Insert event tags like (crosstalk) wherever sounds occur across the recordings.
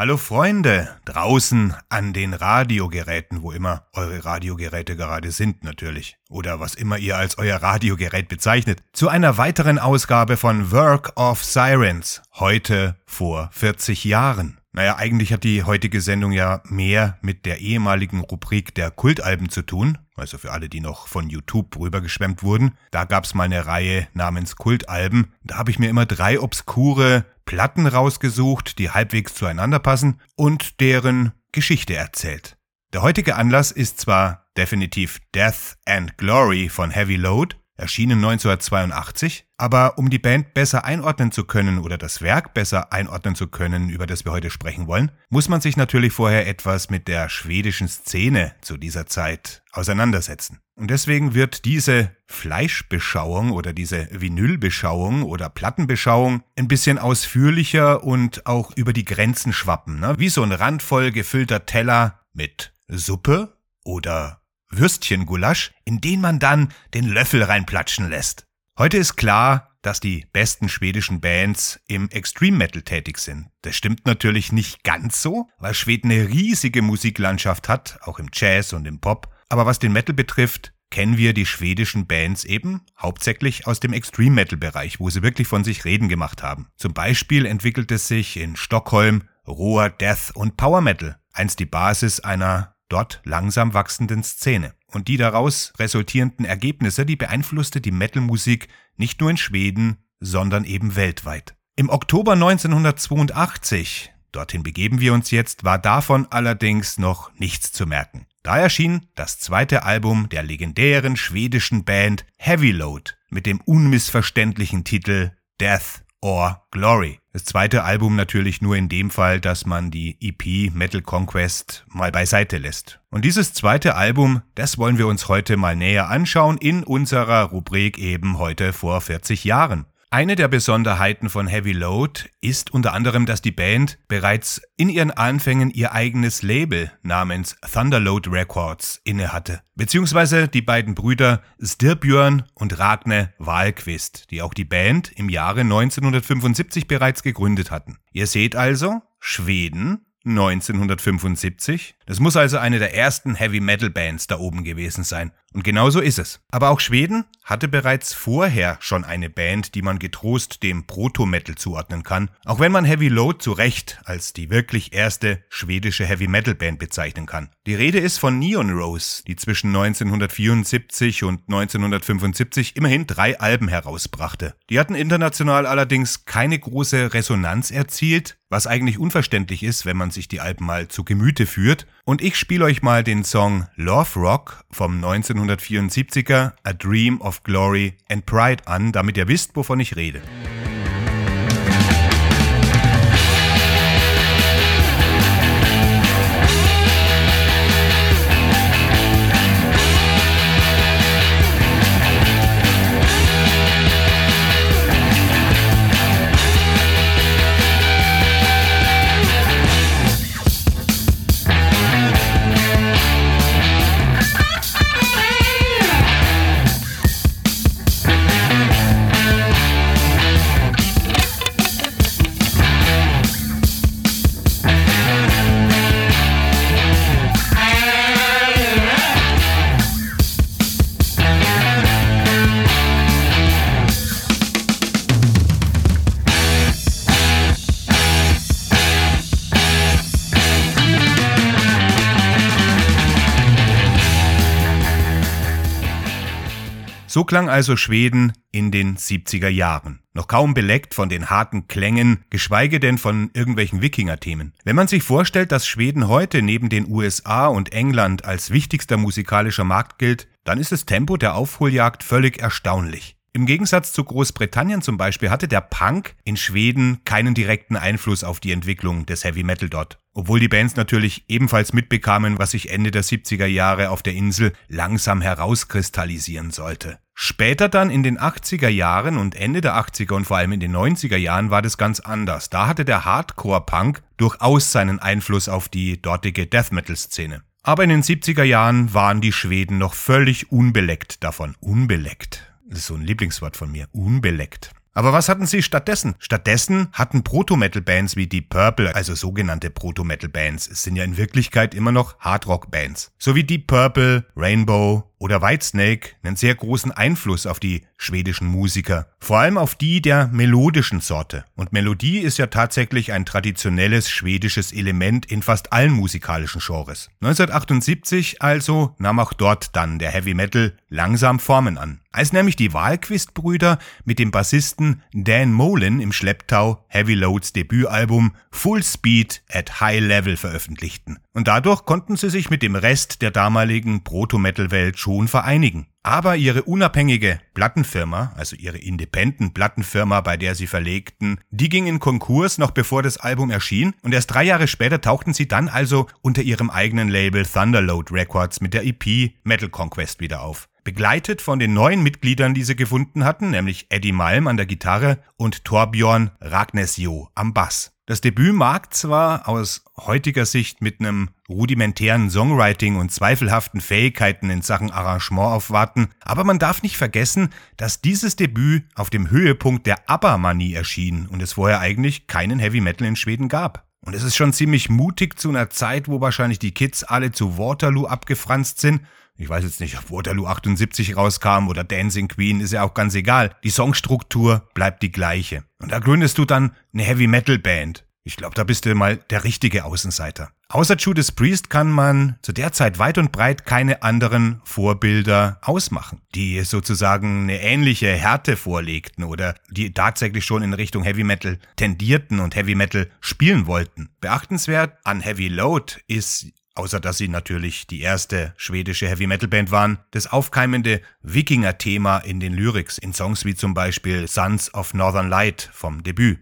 Hallo Freunde, draußen an den Radiogeräten, wo immer eure Radiogeräte gerade sind natürlich, oder was immer ihr als euer Radiogerät bezeichnet, zu einer weiteren Ausgabe von Work of Sirens, heute vor 40 Jahren. Naja, eigentlich hat die heutige Sendung ja mehr mit der ehemaligen Rubrik der Kultalben zu tun, also für alle, die noch von YouTube rübergeschwemmt wurden. Da gab's mal eine Reihe namens Kultalben. Da habe ich mir immer drei obskure Platten rausgesucht, die halbwegs zueinander passen und deren Geschichte erzählt. Der heutige Anlass ist zwar definitiv Death and Glory von Heavy Load, erschienen 1982, aber um die Band besser einordnen zu können oder das Werk besser einordnen zu können, über das wir heute sprechen wollen, muss man sich natürlich vorher etwas mit der schwedischen Szene zu dieser Zeit auseinandersetzen. Und deswegen wird diese Fleischbeschauung oder diese Vinylbeschauung oder Plattenbeschauung ein bisschen ausführlicher und auch über die Grenzen schwappen, ne? wie so ein randvoll gefüllter Teller mit Suppe oder Würstchengulasch, in den man dann den Löffel reinplatschen lässt. Heute ist klar, dass die besten schwedischen Bands im Extreme Metal tätig sind. Das stimmt natürlich nicht ganz so, weil Schweden eine riesige Musiklandschaft hat, auch im Jazz und im Pop. Aber was den Metal betrifft, kennen wir die schwedischen Bands eben hauptsächlich aus dem Extreme Metal Bereich, wo sie wirklich von sich reden gemacht haben. Zum Beispiel entwickelte sich in Stockholm roher Death und Power Metal, einst die Basis einer dort langsam wachsenden Szene. Und die daraus resultierenden Ergebnisse, die beeinflusste die Metalmusik nicht nur in Schweden, sondern eben weltweit. Im Oktober 1982, dorthin begeben wir uns jetzt, war davon allerdings noch nichts zu merken. Da erschien das zweite Album der legendären schwedischen Band Heavy Load mit dem unmissverständlichen Titel Death or Glory. Das zweite Album natürlich nur in dem Fall, dass man die EP Metal Conquest mal beiseite lässt. Und dieses zweite Album, das wollen wir uns heute mal näher anschauen in unserer Rubrik eben heute vor 40 Jahren. Eine der Besonderheiten von Heavy Load ist unter anderem, dass die Band bereits in ihren Anfängen ihr eigenes Label namens Thunderload Records innehatte, beziehungsweise die beiden Brüder Stirbjörn und Ragne Wahlquist, die auch die Band im Jahre 1975 bereits gegründet hatten. Ihr seht also, Schweden 1975. Das muss also eine der ersten Heavy Metal Bands da oben gewesen sein. Und genau so ist es. Aber auch Schweden hatte bereits vorher schon eine Band, die man getrost dem Proto-Metal zuordnen kann, auch wenn man Heavy Load zu Recht als die wirklich erste schwedische Heavy Metal Band bezeichnen kann. Die Rede ist von Neon Rose, die zwischen 1974 und 1975 immerhin drei Alben herausbrachte. Die hatten international allerdings keine große Resonanz erzielt, was eigentlich unverständlich ist, wenn man sich die Alben mal zu Gemüte führt. Und ich spiele euch mal den Song Love Rock vom 1974er A Dream of Glory and Pride an, damit ihr wisst, wovon ich rede. So klang also Schweden in den 70er Jahren. Noch kaum beleckt von den harten Klängen, geschweige denn von irgendwelchen Wikinger-Themen. Wenn man sich vorstellt, dass Schweden heute neben den USA und England als wichtigster musikalischer Markt gilt, dann ist das Tempo der Aufholjagd völlig erstaunlich. Im Gegensatz zu Großbritannien zum Beispiel hatte der Punk in Schweden keinen direkten Einfluss auf die Entwicklung des Heavy Metal dort. Obwohl die Bands natürlich ebenfalls mitbekamen, was sich Ende der 70er Jahre auf der Insel langsam herauskristallisieren sollte. Später dann in den 80er Jahren und Ende der 80er und vor allem in den 90er Jahren war das ganz anders. Da hatte der Hardcore-Punk durchaus seinen Einfluss auf die dortige Death Metal-Szene. Aber in den 70er Jahren waren die Schweden noch völlig unbeleckt davon. Unbeleckt. Das ist so ein Lieblingswort von mir. Unbeleckt. Aber was hatten sie stattdessen? Stattdessen hatten Proto-Metal-Bands wie Deep Purple, also sogenannte Proto-Metal-Bands, es sind ja in Wirklichkeit immer noch Hardrock-Bands, so wie Deep Purple, Rainbow, oder Whitesnake einen sehr großen Einfluss auf die schwedischen Musiker, vor allem auf die der melodischen Sorte. Und Melodie ist ja tatsächlich ein traditionelles schwedisches Element in fast allen musikalischen Genres. 1978 also nahm auch dort dann der Heavy Metal langsam Formen an. Als nämlich die Wahlquist-Brüder mit dem Bassisten Dan Molin im Schlepptau Heavy Loads Debütalbum Full Speed at High Level veröffentlichten. Und dadurch konnten sie sich mit dem Rest der damaligen Proto-Metal-Welt vereinigen. Aber ihre unabhängige Plattenfirma, also ihre Independent Plattenfirma, bei der sie verlegten, die ging in Konkurs noch bevor das Album erschien und erst drei Jahre später tauchten sie dann also unter ihrem eigenen Label Thunderload Records mit der EP Metal Conquest wieder auf. Begleitet von den neuen Mitgliedern, die sie gefunden hatten, nämlich Eddie Malm an der Gitarre und Torbjörn Ragnesjo am Bass. Das Debüt mag zwar aus heutiger Sicht mit einem rudimentären Songwriting und zweifelhaften Fähigkeiten in Sachen Arrangement aufwarten, aber man darf nicht vergessen, dass dieses Debüt auf dem Höhepunkt der ABBA-Manie erschien und es vorher eigentlich keinen Heavy Metal in Schweden gab. Und es ist schon ziemlich mutig zu einer Zeit, wo wahrscheinlich die Kids alle zu Waterloo abgefranst sind ich weiß jetzt nicht, ob Waterloo 78 rauskam oder Dancing Queen, ist ja auch ganz egal. Die Songstruktur bleibt die gleiche. Und da gründest du dann eine Heavy Metal Band. Ich glaube, da bist du mal der richtige Außenseiter. Außer Judas Priest kann man zu der Zeit weit und breit keine anderen Vorbilder ausmachen, die sozusagen eine ähnliche Härte vorlegten oder die tatsächlich schon in Richtung Heavy Metal tendierten und Heavy Metal spielen wollten. Beachtenswert an Heavy Load ist außer dass sie natürlich die erste schwedische Heavy Metal Band waren, das aufkeimende Wikinger-Thema in den Lyrics in Songs wie zum Beispiel Sons of Northern Light vom Debüt.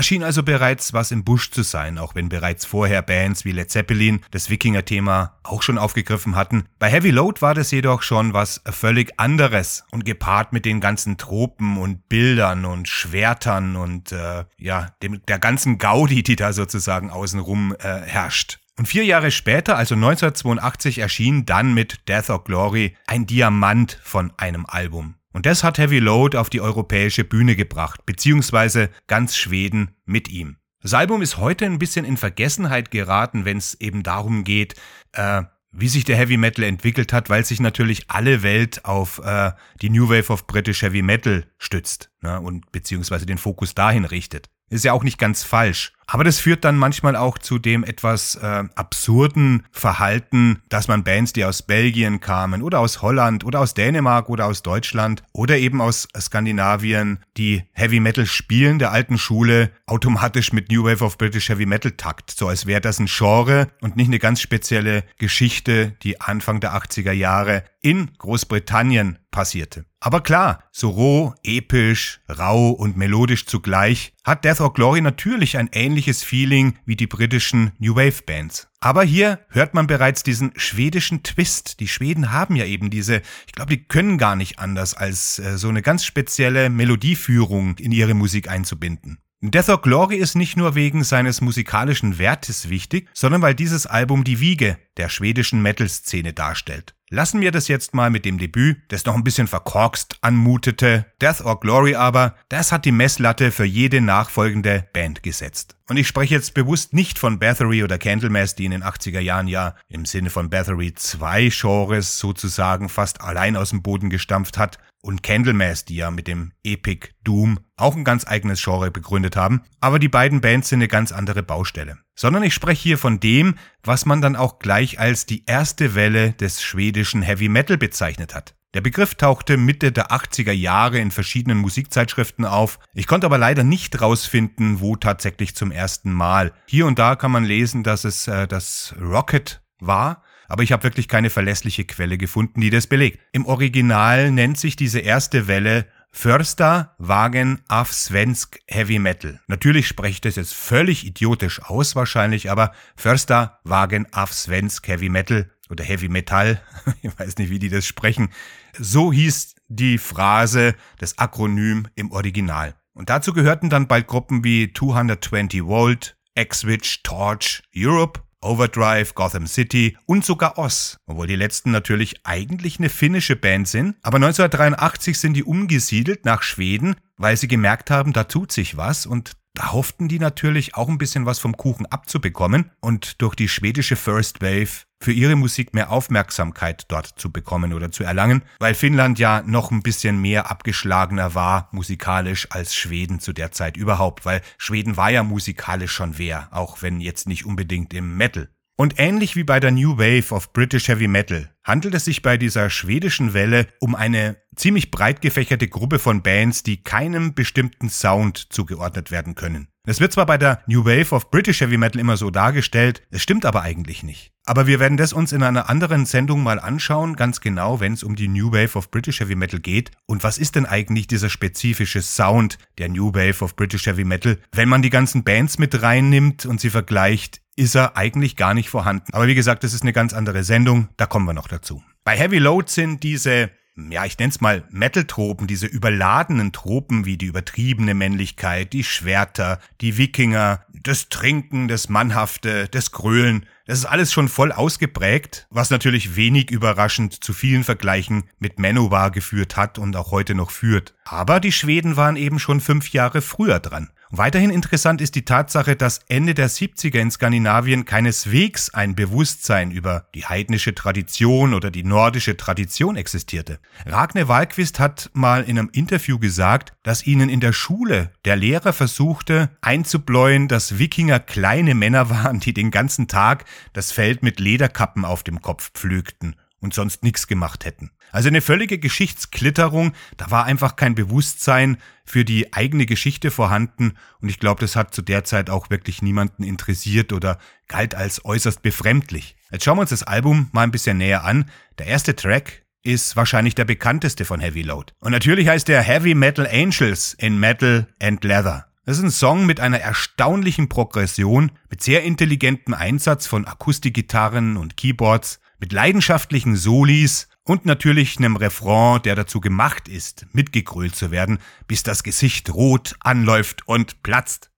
Da schien also bereits was im Busch zu sein, auch wenn bereits vorher Bands wie Led Zeppelin das Wikinger-Thema auch schon aufgegriffen hatten. Bei Heavy Load war das jedoch schon was völlig anderes und gepaart mit den ganzen Tropen und Bildern und Schwertern und äh, ja, dem, der ganzen Gaudi, die da sozusagen außenrum äh, herrscht. Und vier Jahre später, also 1982, erschien dann mit Death or Glory ein Diamant von einem Album. Und das hat Heavy Load auf die europäische Bühne gebracht, beziehungsweise ganz Schweden mit ihm. Das Album ist heute ein bisschen in Vergessenheit geraten, wenn es eben darum geht, äh, wie sich der Heavy Metal entwickelt hat, weil sich natürlich alle Welt auf äh, die New Wave of British Heavy Metal stützt ne, und beziehungsweise den Fokus dahin richtet. Ist ja auch nicht ganz falsch. Aber das führt dann manchmal auch zu dem etwas äh, absurden Verhalten, dass man Bands, die aus Belgien kamen oder aus Holland oder aus Dänemark oder aus Deutschland oder eben aus Skandinavien, die Heavy Metal spielen der alten Schule, automatisch mit New Wave of British Heavy Metal takt. So als wäre das ein Genre und nicht eine ganz spezielle Geschichte, die Anfang der 80er Jahre in Großbritannien passierte. Aber klar, so roh, episch, rau und melodisch zugleich hat Death or Glory natürlich ein ähnliches Feeling wie die britischen New Wave Bands. Aber hier hört man bereits diesen schwedischen Twist. Die Schweden haben ja eben diese, ich glaube, die können gar nicht anders, als äh, so eine ganz spezielle Melodieführung in ihre Musik einzubinden. Death or Glory ist nicht nur wegen seines musikalischen Wertes wichtig, sondern weil dieses Album die Wiege der schwedischen Metal-Szene darstellt. Lassen wir das jetzt mal mit dem Debüt, das noch ein bisschen verkorkst anmutete. Death or Glory aber, das hat die Messlatte für jede nachfolgende Band gesetzt. Und ich spreche jetzt bewusst nicht von Bathory oder Candlemass, die in den 80er Jahren ja im Sinne von Bathory zwei Genres sozusagen fast allein aus dem Boden gestampft hat, und Candlemass, die ja mit dem Epic Doom auch ein ganz eigenes Genre begründet haben, aber die beiden Bands sind eine ganz andere Baustelle. Sondern ich spreche hier von dem, was man dann auch gleich als die erste Welle des schwedischen Heavy Metal bezeichnet hat. Der Begriff tauchte Mitte der 80er Jahre in verschiedenen Musikzeitschriften auf. Ich konnte aber leider nicht rausfinden, wo tatsächlich zum ersten Mal. Hier und da kann man lesen, dass es äh, das Rocket war, aber ich habe wirklich keine verlässliche Quelle gefunden, die das belegt. Im Original nennt sich diese erste Welle Förster Wagen auf Svensk Heavy Metal. Natürlich spreche ich das jetzt völlig idiotisch aus wahrscheinlich, aber Förster Wagen auf Svensk Heavy Metal oder Heavy Metal, (laughs) ich weiß nicht, wie die das sprechen. So hieß die Phrase, das Akronym im Original. Und dazu gehörten dann bald Gruppen wie 220 Volt, X-Witch, Torch, Europe Overdrive, Gotham City und sogar Oz, obwohl die letzten natürlich eigentlich eine finnische Band sind. Aber 1983 sind die umgesiedelt nach Schweden, weil sie gemerkt haben, da tut sich was und da hofften die natürlich auch ein bisschen was vom Kuchen abzubekommen und durch die schwedische First Wave für ihre Musik mehr Aufmerksamkeit dort zu bekommen oder zu erlangen, weil Finnland ja noch ein bisschen mehr abgeschlagener war musikalisch als Schweden zu der Zeit überhaupt, weil Schweden war ja musikalisch schon wer, auch wenn jetzt nicht unbedingt im Metal. Und ähnlich wie bei der New Wave of British Heavy Metal handelt es sich bei dieser schwedischen Welle um eine ziemlich breit gefächerte Gruppe von Bands, die keinem bestimmten Sound zugeordnet werden können. Es wird zwar bei der New Wave of British Heavy Metal immer so dargestellt, es stimmt aber eigentlich nicht. Aber wir werden das uns in einer anderen Sendung mal anschauen, ganz genau, wenn es um die New Wave of British Heavy Metal geht. Und was ist denn eigentlich dieser spezifische Sound der New Wave of British Heavy Metal, wenn man die ganzen Bands mit reinnimmt und sie vergleicht ist er eigentlich gar nicht vorhanden. Aber wie gesagt, das ist eine ganz andere Sendung, da kommen wir noch dazu. Bei Heavy Load sind diese ja, ich nenne es mal Metal-Tropen, diese überladenen Tropen wie die übertriebene Männlichkeit, die Schwerter, die Wikinger, das Trinken, das Mannhafte, das Grölen, das ist alles schon voll ausgeprägt, was natürlich wenig überraschend zu vielen Vergleichen mit Manowar geführt hat und auch heute noch führt. Aber die Schweden waren eben schon fünf Jahre früher dran. Weiterhin interessant ist die Tatsache, dass Ende der 70er in Skandinavien keineswegs ein Bewusstsein über die heidnische Tradition oder die nordische Tradition existierte. Ragne Wahlquist hat mal in einem Interview gesagt, dass ihnen in der Schule der Lehrer versuchte einzubläuen, dass Wikinger kleine Männer waren, die den ganzen Tag das Feld mit Lederkappen auf dem Kopf pflügten und sonst nichts gemacht hätten. Also eine völlige Geschichtsklitterung, da war einfach kein Bewusstsein für die eigene Geschichte vorhanden und ich glaube, das hat zu der Zeit auch wirklich niemanden interessiert oder galt als äußerst befremdlich. Jetzt schauen wir uns das Album mal ein bisschen näher an. Der erste Track ist wahrscheinlich der bekannteste von Heavy Load. Und natürlich heißt der Heavy Metal Angels in Metal and Leather. Das ist ein Song mit einer erstaunlichen Progression, mit sehr intelligentem Einsatz von Akustikgitarren und Keyboards, mit leidenschaftlichen Solis und natürlich einem Refrain, der dazu gemacht ist, mitgegrölt zu werden, bis das Gesicht rot anläuft und platzt.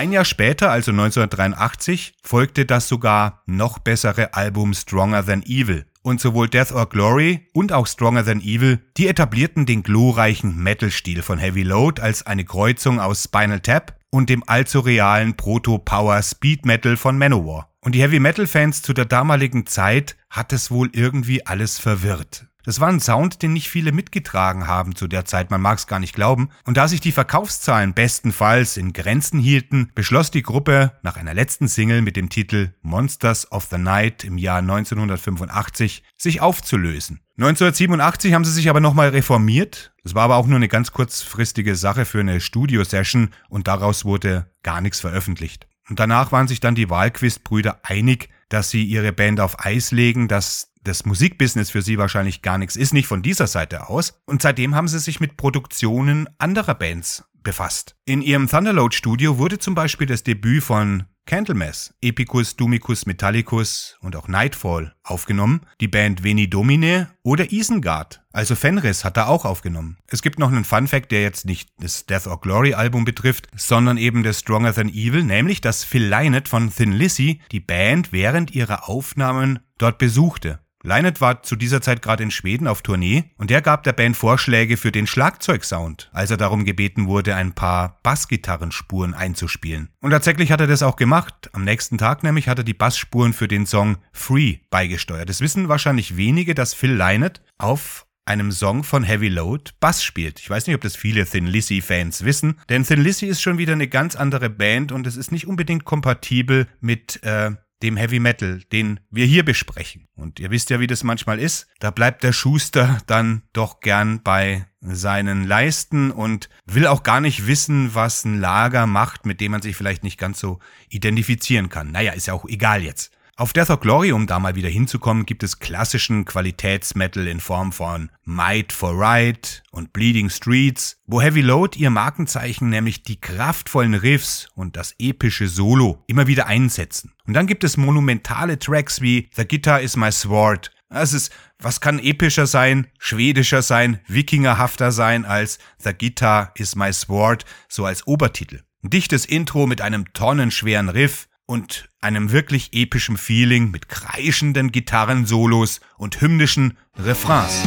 Ein Jahr später, also 1983, folgte das sogar noch bessere Album Stronger Than Evil. Und sowohl Death or Glory und auch Stronger Than Evil, die etablierten den glorreichen Metal-Stil von Heavy Load als eine Kreuzung aus Spinal Tap und dem allzu realen Proto-Power Speed Metal von Manowar. Und die Heavy Metal Fans zu der damaligen Zeit hat es wohl irgendwie alles verwirrt. Das war ein Sound, den nicht viele mitgetragen haben zu der Zeit, man mag es gar nicht glauben. Und da sich die Verkaufszahlen bestenfalls in Grenzen hielten, beschloss die Gruppe nach einer letzten Single mit dem Titel Monsters of the Night im Jahr 1985 sich aufzulösen. 1987 haben sie sich aber nochmal reformiert. Das war aber auch nur eine ganz kurzfristige Sache für eine Studio-Session und daraus wurde gar nichts veröffentlicht. Und danach waren sich dann die Wahlquist-Brüder einig, dass sie ihre Band auf Eis legen, dass das Musikbusiness für sie wahrscheinlich gar nichts ist, nicht von dieser Seite aus. Und seitdem haben sie sich mit Produktionen anderer Bands befasst. In ihrem Thunderload Studio wurde zum Beispiel das Debüt von Candlemass, Epicus, Dumicus, Metallicus und auch Nightfall aufgenommen, die Band Veni Domine oder Isengard, also Fenris hat er auch aufgenommen. Es gibt noch einen Fun Fact, der jetzt nicht das Death or Glory Album betrifft, sondern eben das Stronger Than Evil, nämlich dass Phil Lynott von Thin Lizzy die Band während ihrer Aufnahmen dort besuchte. Lynott war zu dieser Zeit gerade in Schweden auf Tournee und er gab der Band Vorschläge für den Schlagzeugsound, als er darum gebeten wurde, ein paar Bassgitarrenspuren einzuspielen. Und tatsächlich hat er das auch gemacht. Am nächsten Tag nämlich hat er die Bassspuren für den Song Free beigesteuert. Es wissen wahrscheinlich wenige, dass Phil Lynott auf einem Song von Heavy Load Bass spielt. Ich weiß nicht, ob das viele Thin Lizzy Fans wissen, denn Thin Lizzy ist schon wieder eine ganz andere Band und es ist nicht unbedingt kompatibel mit äh, dem Heavy Metal, den wir hier besprechen. Und ihr wisst ja, wie das manchmal ist. Da bleibt der Schuster dann doch gern bei seinen Leisten und will auch gar nicht wissen, was ein Lager macht, mit dem man sich vielleicht nicht ganz so identifizieren kann. Naja, ist ja auch egal jetzt. Auf Death of Glory, um da mal wieder hinzukommen, gibt es klassischen Qualitätsmetal in Form von Might for Right und Bleeding Streets, wo Heavy Load ihr Markenzeichen, nämlich die kraftvollen Riffs und das epische Solo, immer wieder einsetzen. Und dann gibt es monumentale Tracks wie The Guitar is My Sword. Das ist, was kann epischer sein, schwedischer sein, wikingerhafter sein als The Guitar is My Sword, so als Obertitel. Ein dichtes Intro mit einem tonnenschweren Riff, und einem wirklich epischen Feeling mit kreischenden Gitarrensolos und hymnischen Refrains.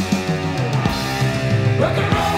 Wir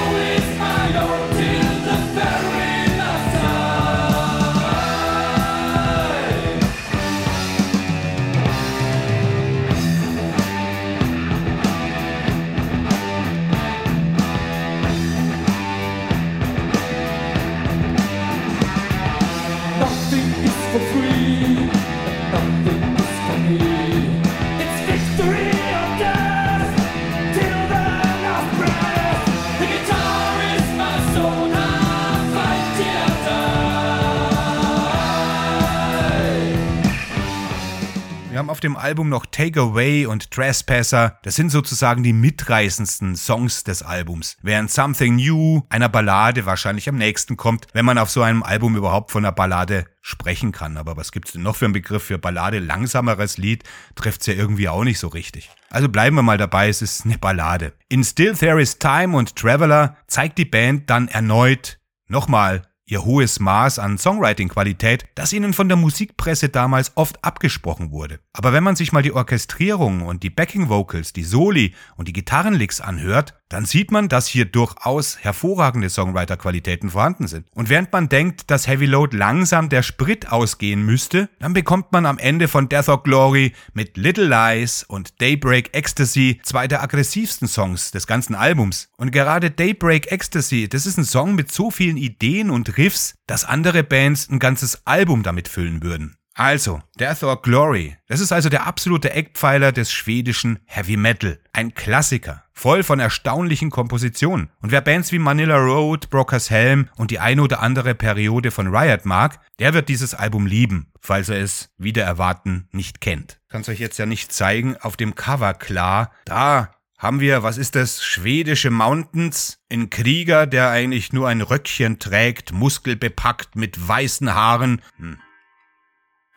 dem Album noch Take Away und Trespasser. Das sind sozusagen die mitreißendsten Songs des Albums. Während Something New einer Ballade wahrscheinlich am nächsten kommt, wenn man auf so einem Album überhaupt von einer Ballade sprechen kann. Aber was gibt's denn noch für einen Begriff für Ballade? Langsameres Lied trifft's ja irgendwie auch nicht so richtig. Also bleiben wir mal dabei, es ist eine Ballade. In Still There Is Time und Traveler zeigt die Band dann erneut nochmal ihr hohes Maß an Songwriting-Qualität, das ihnen von der Musikpresse damals oft abgesprochen wurde. Aber wenn man sich mal die Orchestrierung und die Backing-Vocals, die Soli und die Gitarrenlicks anhört, dann sieht man, dass hier durchaus hervorragende Songwriter-Qualitäten vorhanden sind. Und während man denkt, dass Heavy Load langsam der Sprit ausgehen müsste, dann bekommt man am Ende von Death or Glory mit Little Lies und Daybreak Ecstasy zwei der aggressivsten Songs des ganzen Albums. Und gerade Daybreak Ecstasy, das ist ein Song mit so vielen Ideen und Riffs, dass andere Bands ein ganzes Album damit füllen würden. Also, Death or Glory. Das ist also der absolute Eckpfeiler des schwedischen Heavy Metal. Ein Klassiker. Voll von erstaunlichen Kompositionen. Und wer Bands wie Manila Road, Brokers Helm und die eine oder andere Periode von Riot mag, der wird dieses Album lieben, falls er es wieder erwarten nicht kennt. Kann's euch jetzt ja nicht zeigen, auf dem Cover klar. Da haben wir, was ist das, schwedische Mountains, ein Krieger, der eigentlich nur ein Röckchen trägt, muskelbepackt mit weißen Haaren. Hm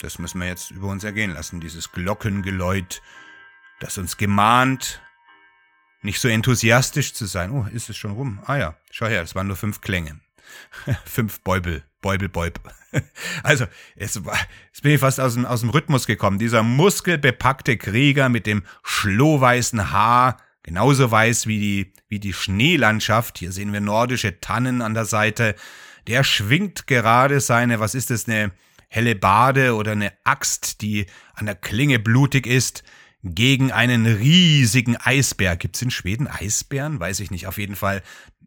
das müssen wir jetzt über uns ergehen lassen, dieses Glockengeläut, das uns gemahnt, nicht so enthusiastisch zu sein. Oh, ist es schon rum? Ah ja, schau her, es waren nur fünf Klänge. (laughs) fünf Bäubel, Bäubel, Bäub. (laughs) also, es war, jetzt bin ich fast aus dem, aus dem Rhythmus gekommen. Dieser muskelbepackte Krieger mit dem schlohweißen Haar, genauso weiß wie die, wie die Schneelandschaft. Hier sehen wir nordische Tannen an der Seite. Der schwingt gerade seine, was ist das, eine, helle Bade oder eine Axt, die an der Klinge blutig ist, gegen einen riesigen Eisbär. Gibt's in Schweden Eisbären? Weiß ich nicht. Auf jeden Fall.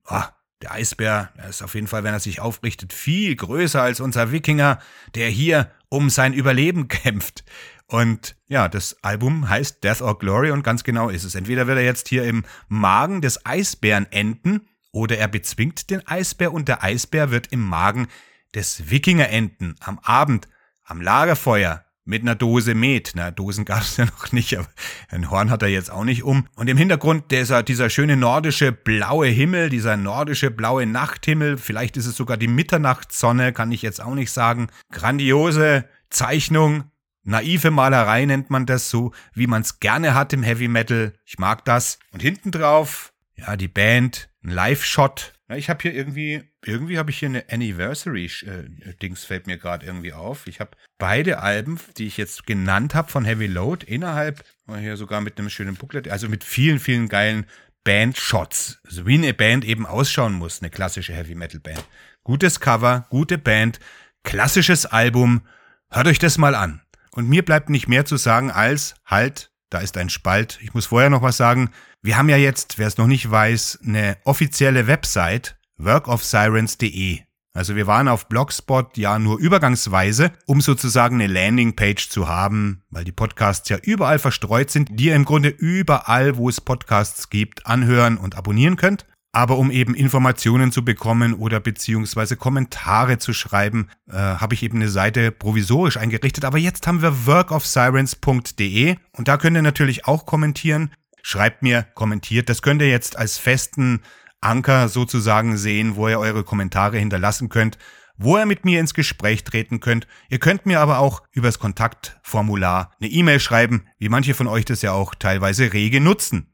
Oh, der Eisbär ist auf jeden Fall, wenn er sich aufrichtet, viel größer als unser Wikinger, der hier um sein Überleben (laughs) kämpft. Und ja, das Album heißt Death or Glory und ganz genau ist es. Entweder wird er jetzt hier im Magen des Eisbären enden oder er bezwingt den Eisbär und der Eisbär wird im Magen des Wikingerenten am Abend am Lagerfeuer mit einer Dose Met. Na, Dosen gab es (laughs) ja noch nicht, aber ein Horn hat er jetzt auch nicht um. Und im Hintergrund dieser, dieser schöne nordische blaue Himmel, dieser nordische blaue Nachthimmel. Vielleicht ist es sogar die Mitternachtssonne, kann ich jetzt auch nicht sagen. Grandiose Zeichnung, naive Malerei nennt man das so, wie man es gerne hat im Heavy Metal. Ich mag das. Und hinten drauf, ja, die Band, ein Live-Shot. Ja, ich habe hier irgendwie, irgendwie habe ich hier eine Anniversary-Dings, äh, fällt mir gerade irgendwie auf. Ich habe beide Alben, die ich jetzt genannt habe von Heavy Load, innerhalb, hier sogar mit einem schönen Booklet, also mit vielen, vielen geilen Band-Shots. Also wie eine Band eben ausschauen muss, eine klassische Heavy Metal Band. Gutes Cover, gute Band, klassisches Album. Hört euch das mal an. Und mir bleibt nicht mehr zu sagen als, halt, da ist ein Spalt. Ich muss vorher noch was sagen. Wir haben ja jetzt, wer es noch nicht weiß, eine offizielle Website, workofsirens.de. Also wir waren auf Blogspot ja nur übergangsweise, um sozusagen eine Landingpage zu haben, weil die Podcasts ja überall verstreut sind, die ihr im Grunde überall, wo es Podcasts gibt, anhören und abonnieren könnt. Aber um eben Informationen zu bekommen oder beziehungsweise Kommentare zu schreiben, äh, habe ich eben eine Seite provisorisch eingerichtet. Aber jetzt haben wir workofsirens.de und da könnt ihr natürlich auch kommentieren. Schreibt mir, kommentiert. Das könnt ihr jetzt als festen Anker sozusagen sehen, wo ihr eure Kommentare hinterlassen könnt, wo ihr mit mir ins Gespräch treten könnt. Ihr könnt mir aber auch übers Kontaktformular eine E-Mail schreiben, wie manche von euch das ja auch teilweise rege nutzen.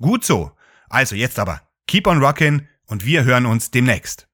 Gut so. Also jetzt aber, keep on rockin' und wir hören uns demnächst.